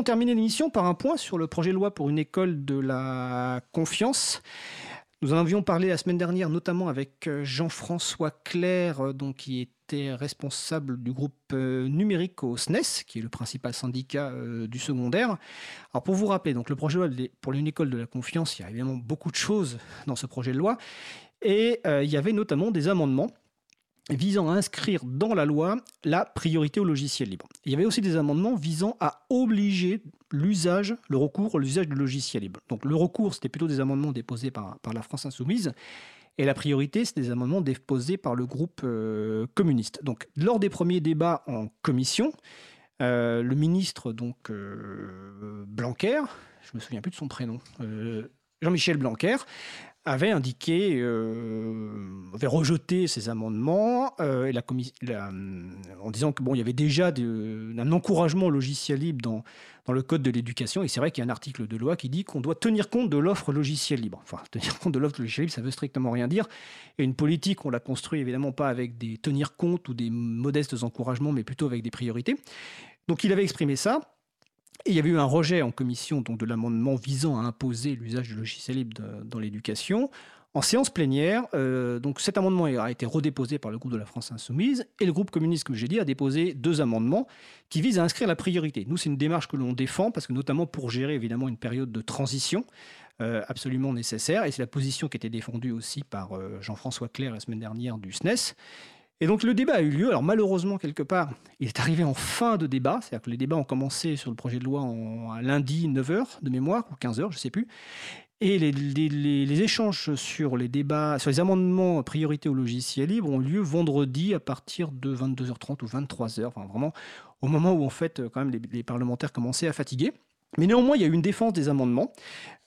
On termine l'émission par un point sur le projet de loi pour une école de la confiance. Nous en avions parlé la semaine dernière, notamment avec euh, Jean-François Claire, euh, donc, qui était responsable du groupe euh, numérique au SNES, qui est le principal syndicat du secondaire. Alors pour vous rappeler, donc le projet de loi pour une école de la confiance, il y a évidemment beaucoup de choses dans ce projet de loi, et il y avait notamment des amendements visant à inscrire dans la loi la priorité au logiciel libre. Il y avait aussi des amendements visant à obliger l'usage, le recours, l'usage du logiciel libre. Donc le recours, c'était plutôt des amendements déposés par, la France insoumise, et la priorité, c'était des amendements déposés par le groupe euh, communiste. Donc lors des premiers débats en commission, euh, le ministre donc euh, Blanquer, je me souviens plus de son prénom, Jean-Michel Blanquer, avait indiqué, euh, avait rejeté ces amendements euh, et la, la, en disant que bon, y avait déjà un encouragement au logiciel libre dans, dans le code de l'éducation. Et c'est vrai qu'il y a un article de loi qui dit qu'on doit tenir compte de l'offre logiciel libre. Enfin, tenir compte de l'offre logiciel libre, ça veut strictement rien dire. Et une politique, on la construit évidemment pas avec des tenir compte ou des modestes encouragements, mais plutôt avec des priorités. Donc il avait exprimé ça. Il y avait eu un rejet en commission donc, de l'amendement visant à imposer l'usage du logiciel libre dans l'éducation. En séance plénière, euh, donc cet amendement a été redéposé par le groupe de la France Insoumise et le groupe communiste, comme j'ai dit, a déposé deux amendements qui visent à inscrire la priorité. Nous, c'est une démarche que l'on défend parce que notamment pour gérer évidemment une période de transition euh, absolument nécessaire et c'est la position qui était défendue aussi par euh, Jean-François Claire la semaine dernière du SNES. Et donc le débat a eu lieu. Alors malheureusement, quelque part, il est arrivé en fin de débat. C'est-à-dire que les débats ont commencé sur le projet de loi en, lundi 9h de mémoire, ou 15h, je ne sais plus. Et les, échanges sur les débats, sur les amendements priorité au logiciel libre ont lieu vendredi à partir de 22h30 ou 23h. Enfin vraiment au moment où en fait quand même les parlementaires commençaient à fatiguer. Mais néanmoins, il y a eu une défense des amendements.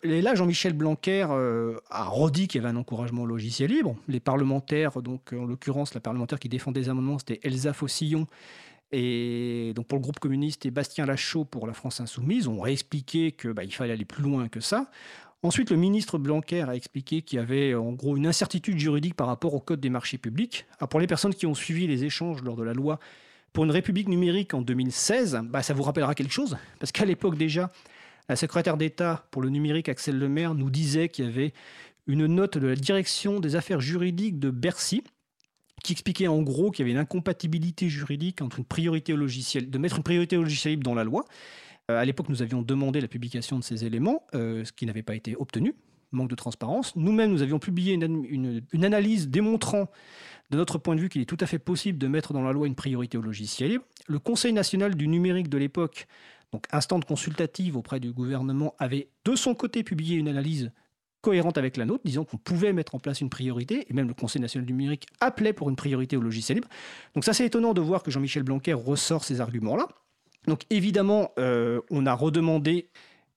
Et là, Jean-Michel Blanquer euh, a redit qu'il y avait un encouragement au logiciel libre. Les parlementaires, donc en l'occurrence, la parlementaire qui défendait les amendements, c'était Elsa Fossillon. Et donc pour le groupe communiste et Bastien Lachaud pour la France Insoumise, ont réexpliqué qu'il bah, fallait aller plus loin que ça. Ensuite, le ministre Blanquer a expliqué qu'il y avait en gros une incertitude juridique par rapport au code des marchés publics. Alors, pour les personnes qui ont suivi les échanges lors de la loi pour une République numérique en 2016, bah, ça vous rappellera quelque chose, parce qu'à l'époque déjà, la secrétaire d'État pour le numérique, Axel Lemaire, nous disait qu'il y avait une note de la direction des affaires juridiques de Bercy qui expliquait en gros qu'il y avait une incompatibilité juridique entre une priorité au logiciel, de mettre une priorité au logiciel libre dans la loi. Euh, à l'époque, nous avions demandé la publication de ces éléments, euh, ce qui n'avait pas été obtenu, manque de transparence. Nous-mêmes, nous avions publié une analyse démontrant de notre point de vue qu'il est tout à fait possible de mettre dans la loi une priorité au logiciel libre. Le Conseil national du numérique de l'époque, donc instante consultative auprès du gouvernement, avait de son côté publié une analyse cohérente avec la nôtre, disant qu'on pouvait mettre en place une priorité, et même le Conseil national du numérique appelait pour une priorité au logiciel libre. Donc ça c'est étonnant de voir que Jean-Michel Blanquer ressort ces arguments-là. Donc évidemment, euh, on a redemandé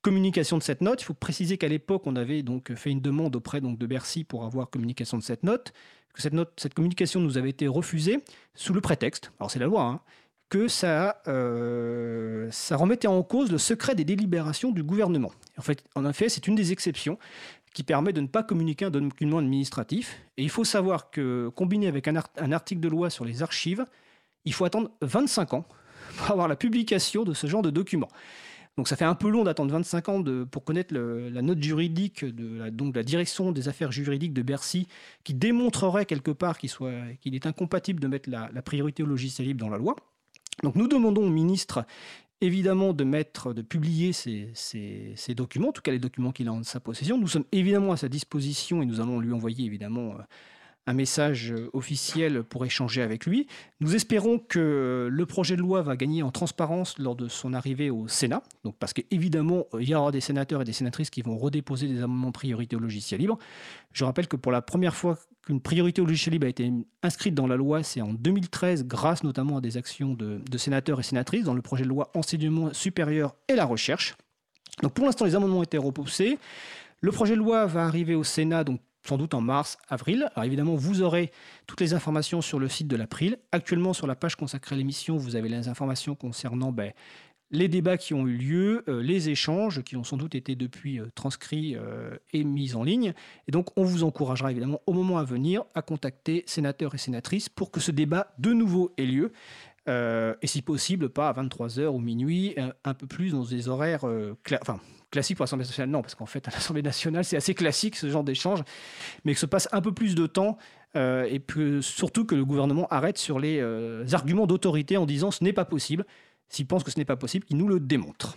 communication de cette note. Il faut préciser qu'à l'époque, on avait donc fait une demande auprès donc, de Bercy pour avoir communication de cette note que cette, communication nous avait été refusée sous le prétexte, alors c'est la loi, hein, que ça, euh, ça remettait en cause le secret des délibérations du gouvernement. En fait, en effet, c'est une des exceptions qui permet de ne pas communiquer un document administratif. Et il faut savoir que, combiné avec un, un article de loi sur les archives, il faut attendre 25 ans pour avoir la publication de ce genre de document. Donc ça fait un peu long d'attendre 25 ans pour connaître la note juridique de la, donc la direction des affaires juridiques de Bercy qui démontrerait quelque part qu'il est incompatible de mettre la, priorité au logiciel libre dans la loi. Donc nous demandons au ministre évidemment de mettre, de publier ces, ces documents, en tout cas les documents qu'il a en sa possession. Nous sommes évidemment à sa disposition et nous allons lui envoyer évidemment euh, un message euh, officiel pour échanger avec lui. Nous espérons que le projet de loi va gagner en transparence lors de son arrivée au Sénat, donc parce qu'évidemment, il y aura des sénateurs et des sénatrices qui vont redéposer des amendements priorité au logiciel libre. Je rappelle que pour la première fois qu'une priorité au logiciel libre a été inscrite dans la loi, c'est en 2013, grâce notamment à des actions de, de sénateurs et sénatrices dans le projet de loi enseignement supérieur et la recherche. Donc pour l'instant, les amendements ont été repoussés. Le projet de loi va arriver au Sénat donc sans doute en mars, avril. Alors évidemment, vous aurez toutes les informations sur le site de l'April. Actuellement, sur la page consacrée à l'émission, vous avez les informations concernant ben, les débats qui ont eu lieu, euh, les échanges qui ont sans doute été depuis euh, transcrits euh, et mis en ligne. Et donc, on vous encouragera évidemment au moment à venir à contacter sénateurs et sénatrices pour que ce débat de nouveau ait lieu. Et si possible, pas à 23h ou minuit, un, peu plus dans des horaires enfin, classiques pour l'Assemblée nationale, non, parce qu'en fait, à l'Assemblée nationale, c'est assez classique ce genre d'échange, mais que se passe un peu plus de temps et surtout que le gouvernement arrête sur les arguments d'autorité en disant ce n'est pas possible. S'il pense que ce n'est pas possible, qu'il nous le démontre.